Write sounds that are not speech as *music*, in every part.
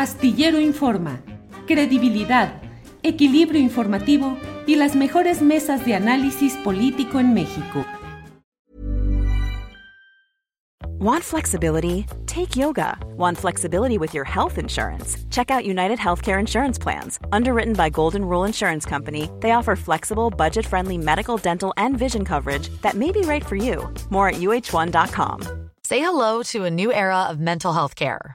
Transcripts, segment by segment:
Astillero Informa, credibilidad, equilibrio informativo y las mejores mesas de análisis político en México. Want flexibility? Take yoga. Want flexibility with your health insurance? Check out United Healthcare Insurance Plans. Underwritten by Golden Rule Insurance Company, they offer flexible, budget friendly medical, dental, and vision coverage that may be right for you. More at uh1.com. Say hello to a new era of mental health care.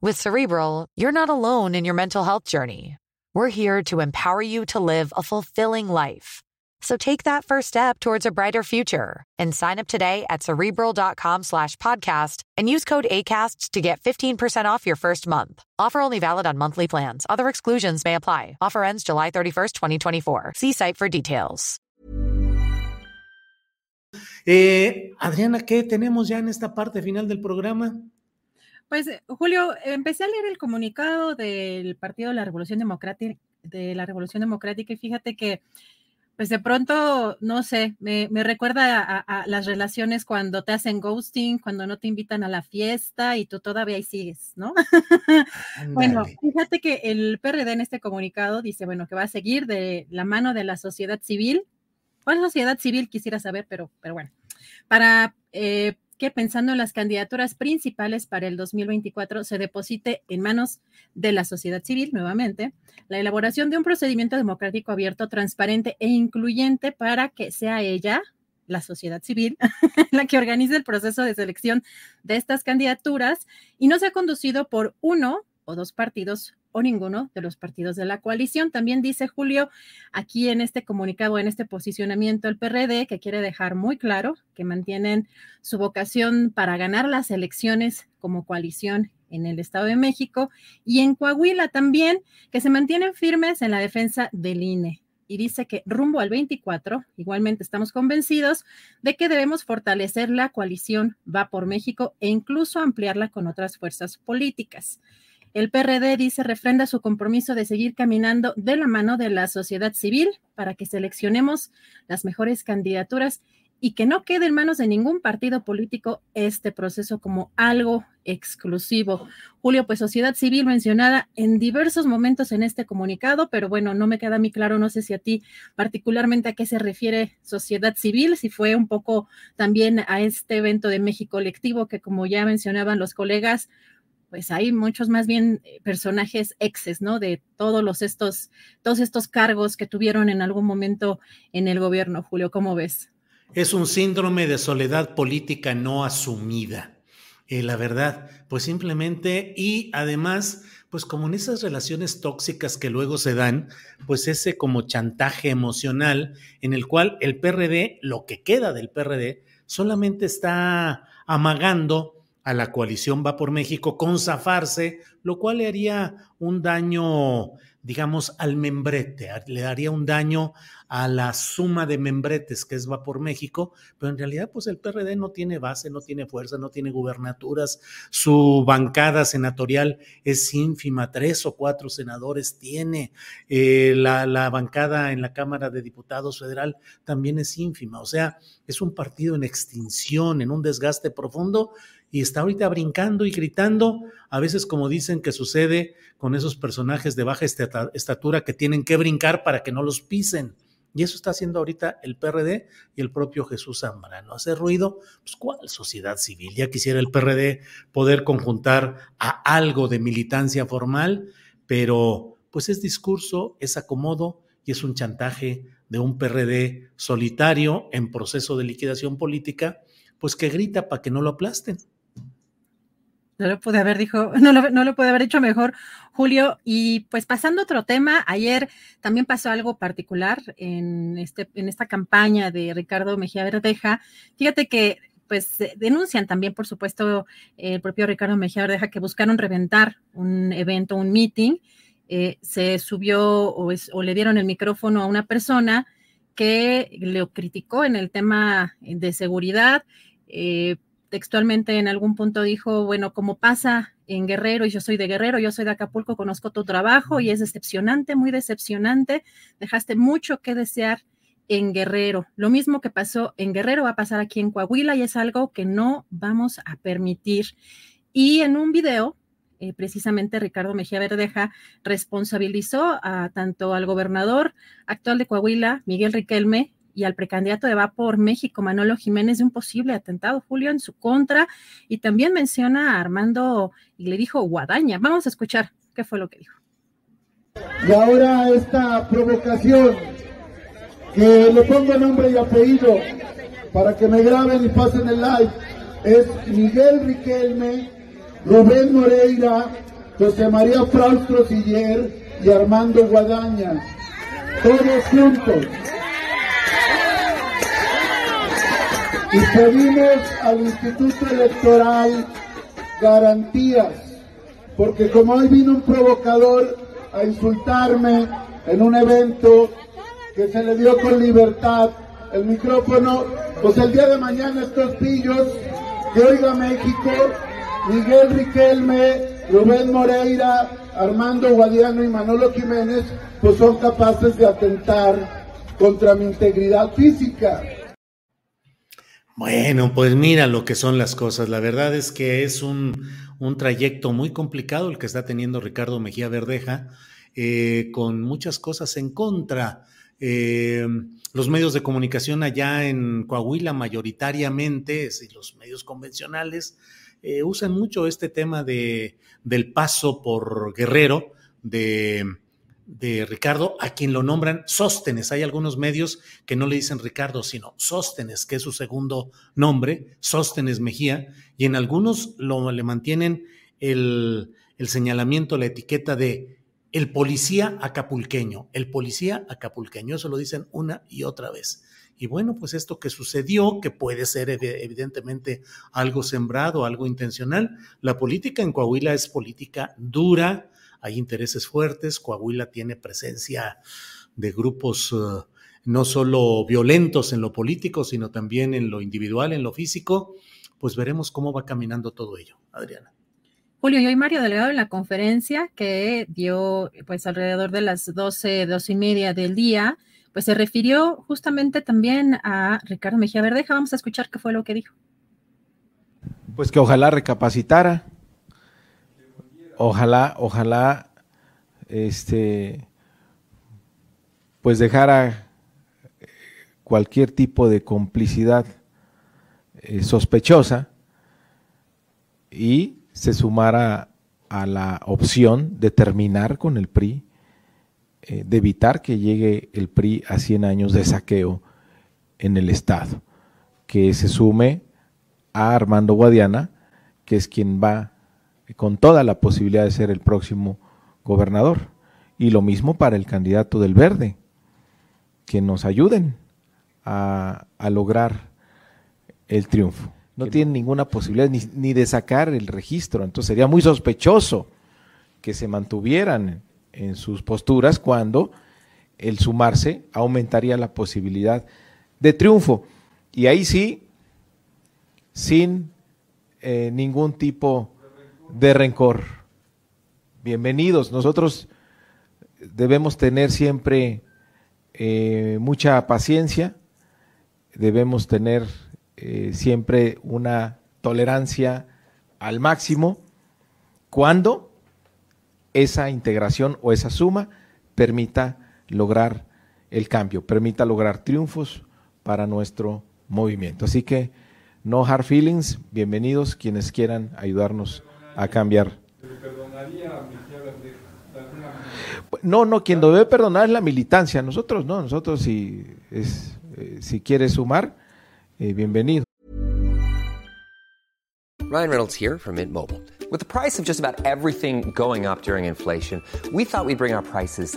With Cerebral, you're not alone in your mental health journey. We're here to empower you to live a fulfilling life. So take that first step towards a brighter future and sign up today at cerebral.com slash podcast and use code ACasts to get 15% off your first month. Offer only valid on monthly plans. Other exclusions may apply. Offer ends July 31st, 2024. See site for details. Eh, Adriana, ¿qué tenemos ya en esta parte final del programa? Pues, eh, Julio, empecé a leer el comunicado del Partido de la Revolución Democrática, de la Revolución Democrática, y fíjate que, pues de pronto, no sé, me, recuerda a, las relaciones cuando te hacen ghosting, cuando no te invitan a la fiesta y tú todavía ahí sigues, ¿no? *laughs* bueno, fíjate que el PRD en este comunicado dice, bueno, que va a seguir de la mano de la sociedad civil. ¿Cuál sociedad civil? Quisiera saber, pero, pero bueno, para eh, que pensando en las candidaturas principales para el 2024 se deposite en manos de la sociedad civil nuevamente la elaboración de un procedimiento democrático abierto, transparente e incluyente para que sea ella, la sociedad civil, *laughs* la que organice el proceso de selección de estas candidaturas y no sea conducido por uno o dos partidos o ninguno de los partidos de la coalición. También dice Julio aquí en este comunicado, en este posicionamiento, el PRD, que quiere dejar muy claro que mantienen su vocación para ganar las elecciones como coalición en el Estado de México y en Coahuila también, que se mantienen firmes en la defensa del INE y dice que rumbo al 24, igualmente estamos convencidos de que debemos fortalecer la coalición Va por México e incluso ampliarla con otras fuerzas políticas. El PRD dice refrenda su compromiso de seguir caminando de la mano de la sociedad civil para que seleccionemos las mejores candidaturas y que no quede en manos de ningún partido político este proceso como algo exclusivo. Julio, pues sociedad civil mencionada en diversos momentos en este comunicado, pero bueno, no me queda muy claro, no sé si a ti particularmente a qué se refiere sociedad civil, si fue un poco también a este evento de México colectivo que como ya mencionaban los colegas, pues hay muchos más bien eh, personajes exes, ¿no? De todos los estos, todos estos cargos que tuvieron en algún momento en el gobierno, Julio, ¿cómo ves? Es un síndrome de soledad política no asumida. Eh, la verdad, pues simplemente, y además, pues como en esas relaciones tóxicas que luego se dan, pues ese como chantaje emocional en el cual el PRD, lo que queda del PRD, solamente está amagando a la coalición Va por México con zafarse, lo cual le haría un daño, digamos, al membrete, le daría un daño a la suma de membretes que es Va por México, pero en realidad pues el PRD no tiene base, no tiene fuerza, no tiene gubernaturas, su bancada senatorial es ínfima, tres o cuatro senadores tiene, eh, la, la bancada en la Cámara de Diputados Federal también es ínfima, o sea, es un partido en extinción, en un desgaste profundo y está ahorita brincando y gritando, a veces como dicen que sucede con esos personajes de baja estatura que tienen que brincar para que no los pisen. Y eso está haciendo ahorita el PRD y el propio Jesús Zambrano. Hace ruido, pues ¿cuál sociedad civil? Ya quisiera el PRD poder conjuntar a algo de militancia formal, pero pues es discurso, es acomodo y es un chantaje de un PRD solitario en proceso de liquidación política, pues que grita para que no lo aplasten. No lo pude haber dicho, *laughs* no lo, no lo pude haber dicho mejor, Julio. Y pues pasando a otro tema, ayer también pasó algo particular en, este, en esta campaña de Ricardo Mejía Verdeja. Fíjate que pues denuncian también, por supuesto, el propio Ricardo Mejía Verdeja que buscaron reventar un evento, un meeting, eh, se subió o, le dieron el micrófono a una persona que le criticó en el tema de seguridad. Eh, textualmente en algún punto dijo, bueno, como pasa en Guerrero, y yo soy de Guerrero, yo soy de Acapulco, conozco tu trabajo y es decepcionante, muy decepcionante, dejaste mucho que desear en Guerrero. Lo mismo que pasó en Guerrero va a pasar aquí en Coahuila y es algo que no vamos a permitir. Y en un video, eh, precisamente Ricardo Mejía Verdeja responsabilizó a tanto al gobernador actual de Coahuila, Miguel Riquelme, y al precandidato de Va por México, Manolo Jiménez, de un posible atentado, Julio, en su contra. Y también menciona a Armando y le dijo Guadaña. Vamos a escuchar qué fue lo que dijo. Y ahora esta provocación, que le pongo nombre y apellido para que me graben y pasen el live, es Miguel Riquelme, Rubén Moreira, José María Fraustro Siller y Armando Guadaña. Todos juntos. Y pedimos al Instituto Electoral garantías, porque como hoy vino un provocador a insultarme en un evento que se le dio con libertad el micrófono, pues el día de mañana estos pillos que oiga México, Miguel Riquelme, Rubén Moreira, Armando Guadiano y Manolo Jiménez, pues son capaces de atentar contra mi integridad física. Bueno, pues mira lo que son las cosas. La verdad es que es un, un trayecto muy complicado el que está teniendo Ricardo Mejía Verdeja, eh, con muchas cosas en contra. Eh, los medios de comunicación allá en Coahuila mayoritariamente, los medios convencionales, eh, usan mucho este tema de, del paso por Guerrero, de de Ricardo, a quien lo nombran Sóstenes. Hay algunos medios que no le dicen Ricardo, sino Sóstenes, que es su segundo nombre, Sóstenes Mejía, y en algunos lo, le mantienen el, el señalamiento, la etiqueta de el policía acapulqueño, el policía acapulqueño, eso lo dicen una y otra vez. Y bueno, pues esto que sucedió, que puede ser evidentemente algo sembrado, algo intencional, la política en Coahuila es política dura, hay intereses fuertes, Coahuila tiene presencia de grupos eh, no solo violentos en lo político, sino también en lo individual, en lo físico, pues veremos cómo va caminando todo ello. Adriana. Julio, y hoy Mario Delegado en la conferencia que dio pues alrededor de las 12, 12 y media del día, pues se refirió justamente también a Ricardo Mejía Verdeja. Vamos a escuchar qué fue lo que dijo. Pues que ojalá recapacitara, ojalá, ojalá, este, pues dejara cualquier tipo de complicidad eh, sospechosa y se sumara a la opción de terminar con el PRI, eh, de evitar que llegue el PRI a 100 años de saqueo en el Estado, que se sume a Armando Guadiana, que es quien va con toda la posibilidad de ser el próximo gobernador. Y lo mismo para el candidato del verde, que nos ayuden a, lograr el triunfo. No tienen ninguna posibilidad ni, ni, de sacar el registro, entonces sería muy sospechoso que se mantuvieran en sus posturas cuando el sumarse aumentaría la posibilidad de triunfo. Y ahí sí, sin eh, ningún tipo de rencor. Bienvenidos. Nosotros debemos tener siempre eh, mucha paciencia, debemos tener eh, siempre una tolerancia al máximo cuando esa integración o esa suma permita lograr el cambio, permita lograr triunfos para nuestro movimiento. Así que no hard feelings, bienvenidos quienes quieran ayudarnos a cambiar. No, no, quien debe perdonar es la militancia. Nosotros no, nosotros si, es, eh, si quiere sumar, eh, bienvenido. Ryan Reynolds here from Mint Mobile. With the price of just about everything going up during inflation, we thought we'd bring our prices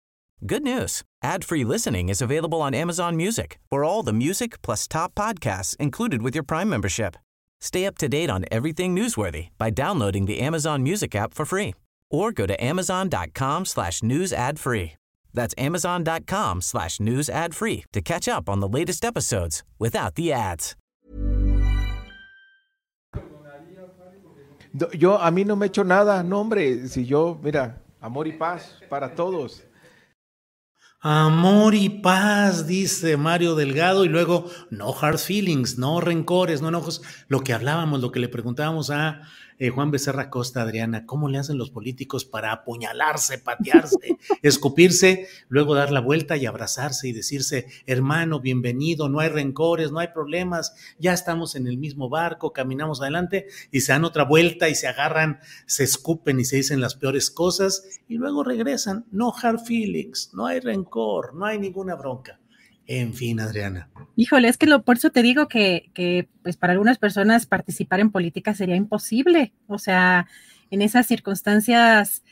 Good news. Ad-free listening is available on Amazon Music. For all the music plus top podcasts included with your Prime membership. Stay up to date on everything newsworthy by downloading the Amazon Music app for free or go to amazon.com slash news ad free. That's amazon.com slash news ad free to catch up on the latest episodes without the ads. Yo, a mí no me he hecho nada, no hombre, si yo, mira, amor y paz para todos. Amor y paz, dice Mario Delgado, y luego no hard feelings, no rencores, no enojos. Lo que hablábamos, lo que le preguntábamos a eh, Juan Becerra Costa, Adriana, ¿cómo le hacen los políticos para apuñalarse, patearse, *laughs* escupirse, luego dar la vuelta y abrazarse y decirse, hermano, bienvenido, no hay rencores, no hay problemas, ya estamos en el mismo barco, caminamos adelante y se dan otra vuelta y se agarran, se escupen y se dicen las peores cosas y luego regresan, no hard feelings, no hay rencor, no hay ninguna bronca. En fin, Adriana. Híjole, es que lo, por eso te digo que, que, pues para algunas personas participar en política sería imposible. O sea, en esas circunstancias,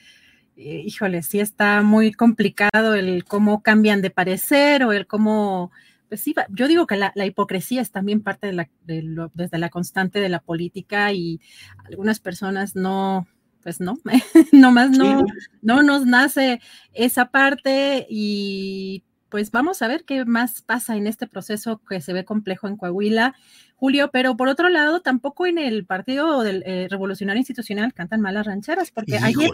eh, híjole, sí está muy complicado el cómo cambian de parecer o el cómo, pues sí, yo digo que la, la hipocresía es también parte de la, de lo, desde la constante de la política y algunas personas no, pues no, *laughs* nomás no, no nos nace esa parte y pues vamos a ver qué más pasa en este proceso que se ve complejo en Coahuila, Julio, pero por otro lado, tampoco en el Partido del eh, Revolucionario Institucional cantan malas rancheras, porque Híjole. ayer,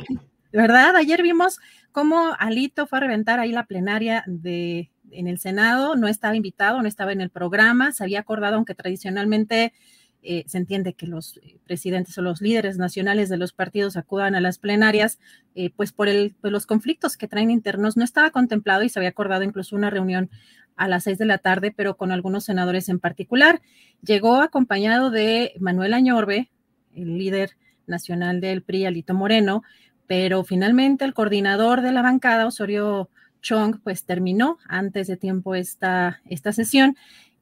¿verdad? Ayer vimos cómo Alito fue a reventar ahí la plenaria de en el Senado, no estaba invitado, no estaba en el programa, se había acordado, aunque tradicionalmente eh, se entiende que los presidentes o los líderes nacionales de los partidos acudan a las plenarias, eh, pues por, el, por los conflictos que traen internos, no estaba contemplado y se había acordado incluso una reunión a las seis de la tarde, pero con algunos senadores en particular. Llegó acompañado de Manuel Añorbe, el líder nacional del PRI, Alito Moreno, pero finalmente el coordinador de la bancada, Osorio Chong, pues terminó antes de tiempo esta, esta sesión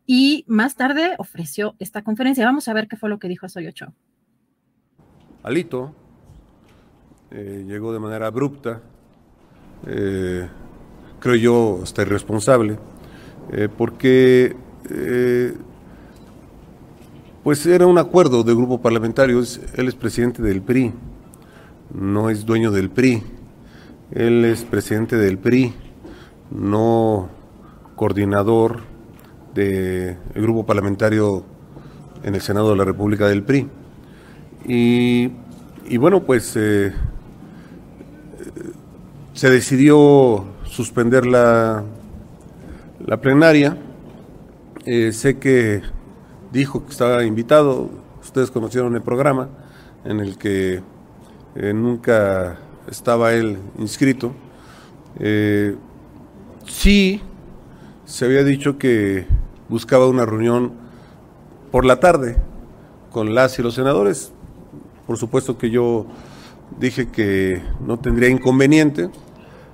y más tarde ofreció esta conferencia. Vamos a ver qué fue lo que dijo Osorio Chong. Alito eh, llegó de manera abrupta, eh, creo yo hasta irresponsable, eh, porque pues era un acuerdo de grupo parlamentario, él es presidente del PRI, no es dueño del PRI, él es presidente del PRI, no coordinador del grupo parlamentario en el Senado de la República del PRI. Y, bueno, pues eh, se decidió suspender la, la plenaria. Eh, sé que dijo que estaba invitado, ustedes conocieron el programa en el que eh, nunca estaba él inscrito. Eh, sí, se había dicho que buscaba una reunión por la tarde con las y los senadores. Por supuesto que yo dije que no tendría inconveniente.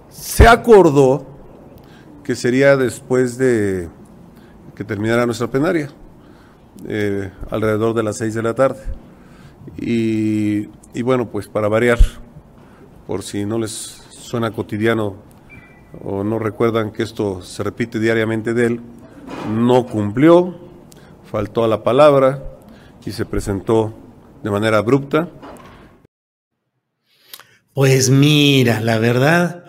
Se acordó que sería después de que terminara nuestra plenaria, eh, alrededor de las seis de la tarde. Y, y bueno, pues para variar, por si no les suena cotidiano o no recuerdan que esto se repite diariamente de él, no cumplió, faltó a la palabra y se presentó de manera abrupta. Pues mira, la verdad,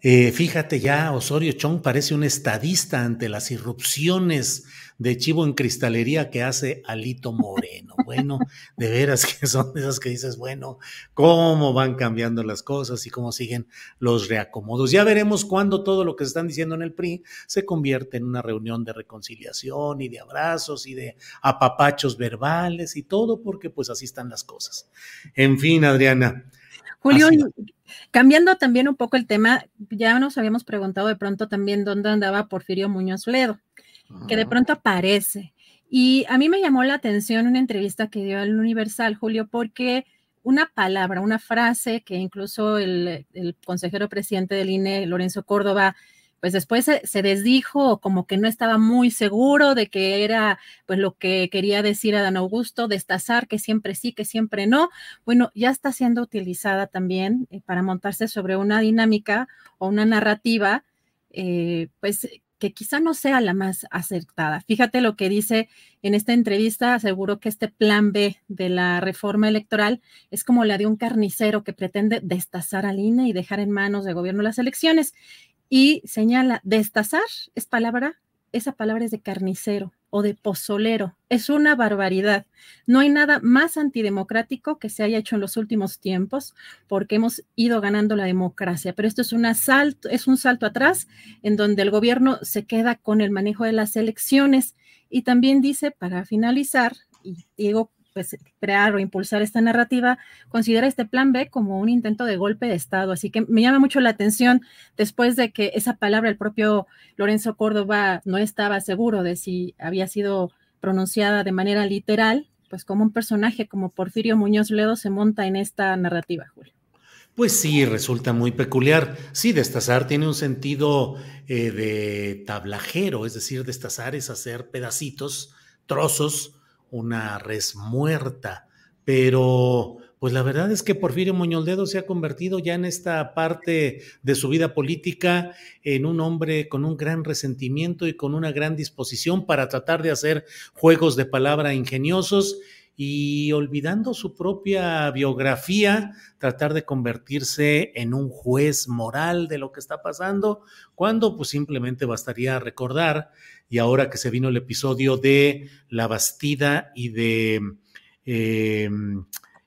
eh, fíjate ya, Osorio Chong parece un estadista ante las irrupciones de chivo en cristalería que hace Alito Moreno. Bueno, de veras que son esas que dices, bueno, cómo van cambiando las cosas y cómo siguen los reacomodos. Ya veremos cuándo todo lo que se están diciendo en el PRI se convierte en una reunión de reconciliación y de abrazos y de apapachos verbales y todo, porque pues así están las cosas. En fin, Adriana. Julio, Cambiando también un poco el tema, ya nos habíamos preguntado de pronto también dónde andaba Porfirio Muñoz Ledo, que de pronto aparece. Y a mí me llamó la atención una entrevista que dio al Universal, Julio, porque una palabra, una frase que incluso el, el consejero presidente del INE, Lorenzo Córdoba, pues después se, desdijo como que no estaba muy seguro de que era pues lo que quería decir a Dan Augusto, destazar que siempre sí, que siempre no. Bueno, ya está siendo utilizada también eh, para montarse sobre una dinámica o una narrativa, eh, pues que quizá no sea la más acertada. Fíjate lo que dice en esta entrevista, aseguró que este plan B de la reforma electoral es como la de un carnicero que pretende destazar al INE y dejar en manos de gobierno las elecciones y señala, destazar es palabra, esa palabra es de carnicero o de pozolero. Es una barbaridad. No hay nada más antidemocrático que se haya hecho en los últimos tiempos porque hemos ido ganando la democracia, pero esto es, un asalto, es un salto atrás en donde el gobierno se queda con el manejo de las elecciones y también dice, para finalizar, y digo pues, crear o impulsar esta narrativa, considera este plan B como un intento de golpe de Estado. Así que me llama mucho la atención después de que esa palabra el propio Lorenzo Córdoba no estaba seguro de si había sido pronunciada de manera literal, pues como un personaje como Porfirio Muñoz Ledo se monta en esta narrativa, Julio. Pues sí, resulta muy peculiar. Sí, destazar tiene un sentido eh, de tablajero, es decir, destazar es hacer pedacitos, trozos, una res muerta, pero pues la verdad es que Porfirio Moñoldedo se ha convertido ya en esta parte de su vida política en un hombre con un gran resentimiento y con una gran disposición para tratar de hacer juegos de palabra ingeniosos y olvidando su propia biografía, tratar de convertirse en un juez moral de lo que está pasando, cuando pues simplemente bastaría recordar, y ahora que se vino el episodio de La Bastida y de eh,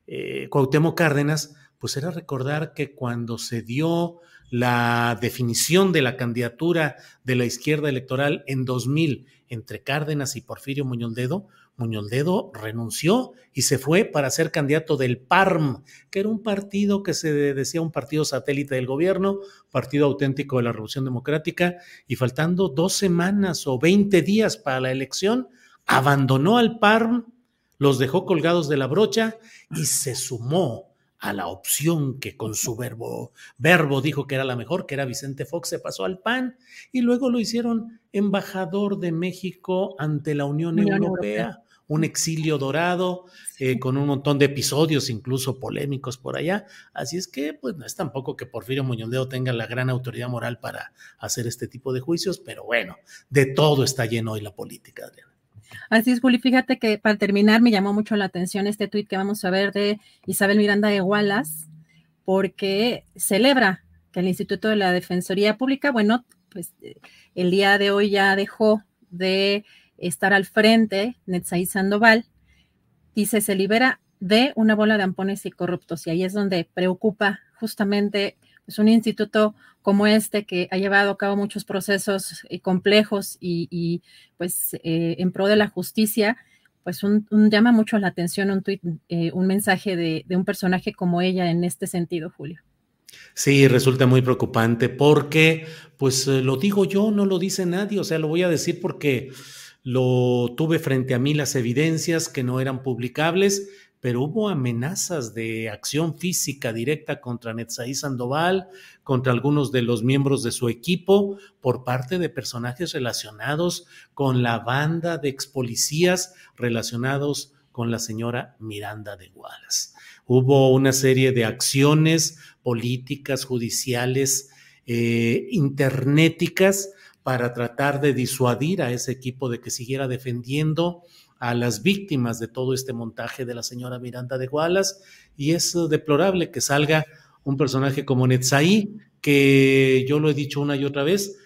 eh, Cuauhtémoc Cárdenas, pues era recordar que cuando se dio la definición de la candidatura de la izquierda electoral en 2000 entre Cárdenas y Porfirio Muñoz Dedo, Muñoldedo renunció y se fue para ser candidato del PARM, que era un partido que se decía un partido satélite del gobierno, partido auténtico de la Revolución Democrática, y faltando dos semanas o 20 días para la elección, abandonó al PARM, los dejó colgados de la brocha y se sumó a la opción que con su verbo, verbo dijo que era la mejor, que era Vicente Fox, se pasó al PAN y luego lo hicieron embajador de México ante la Unión, Europea un exilio dorado, eh, con un montón de episodios incluso polémicos por allá. Así es que, pues no es tampoco que Porfirio Muñoz tenga la gran autoridad moral para hacer este tipo de juicios, pero bueno, de todo está lleno hoy la política, Adriana. Así es, Juli. Fíjate que para terminar me llamó mucho la atención este tuit que vamos a ver de Isabel Miranda de Wallace, porque celebra que el Instituto de la Defensoría Pública, bueno, pues el día de hoy ya dejó de estar al frente, Netzaí Sandoval, dice, se libera de una bola de ampones y corruptos. Y ahí es donde preocupa justamente pues, un instituto como este que ha llevado a cabo muchos procesos eh, complejos y, pues eh, en pro de la justicia, pues un, llama mucho la atención un tweet, eh, un mensaje de, de un personaje como ella en este sentido, Julio. Sí, resulta muy preocupante porque, pues lo digo yo, no lo dice nadie, o sea, lo voy a decir porque lo tuve frente a mí las evidencias que no eran publicables, pero hubo amenazas de acción física directa contra Netzaí Sandoval, contra algunos de los miembros de su equipo, por parte de personajes relacionados con la banda de ex policías relacionados con la señora Miranda de Wallace. Hubo una serie de acciones políticas, judiciales, eh, internéticas, para tratar de disuadir a ese equipo de que siguiera defendiendo a las víctimas de todo este montaje de la señora Miranda de Gualas. Y es deplorable que salga un personaje como Netzaí, que yo lo he dicho una y otra vez,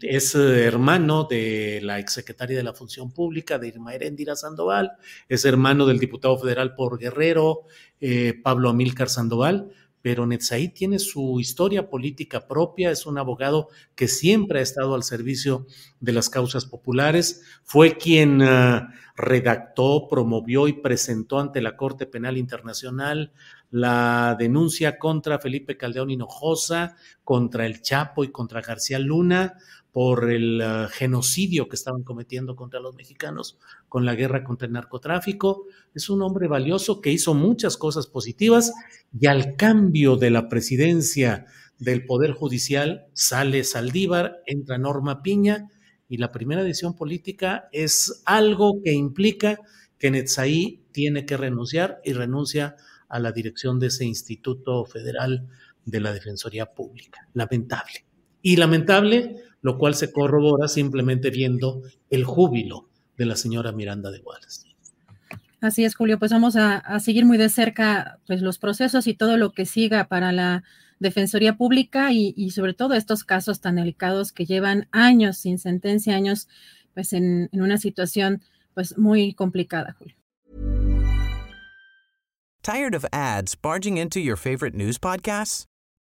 es hermano de la exsecretaria de la Función Pública, de Irma Heréndira Sandoval, es hermano del diputado federal por Guerrero, eh, Pablo Amílcar Sandoval, pero Netzaí tiene su historia política propia, es un abogado que siempre ha estado al servicio de las causas populares, fue quien ah, redactó, promovió y presentó ante la Corte Penal Internacional la denuncia contra Felipe Caldeón Hinojosa, contra el Chapo y contra García Luna por el uh, genocidio que estaban cometiendo contra los mexicanos con la guerra contra el narcotráfico. Es un hombre valioso que hizo muchas cosas positivas y al cambio de la presidencia del Poder Judicial sale Saldívar, entra Norma Piña y la primera decisión política es algo que implica que Netzaí tiene que renunciar y renuncia a la dirección de ese Instituto Federal de la Defensoría Pública. Lamentable. Y lamentable, lo cual se corrobora simplemente viendo el júbilo de la señora Miranda de Wallace. Así es, Julio, pues vamos a, seguir muy de cerca pues, los procesos y todo lo que siga para la Defensoría Pública y, sobre todo estos casos tan delicados que llevan años sin sentencia, años pues en, en una situación pues muy complicada, Julio. Tired of ads barging into your favorite news podcasts?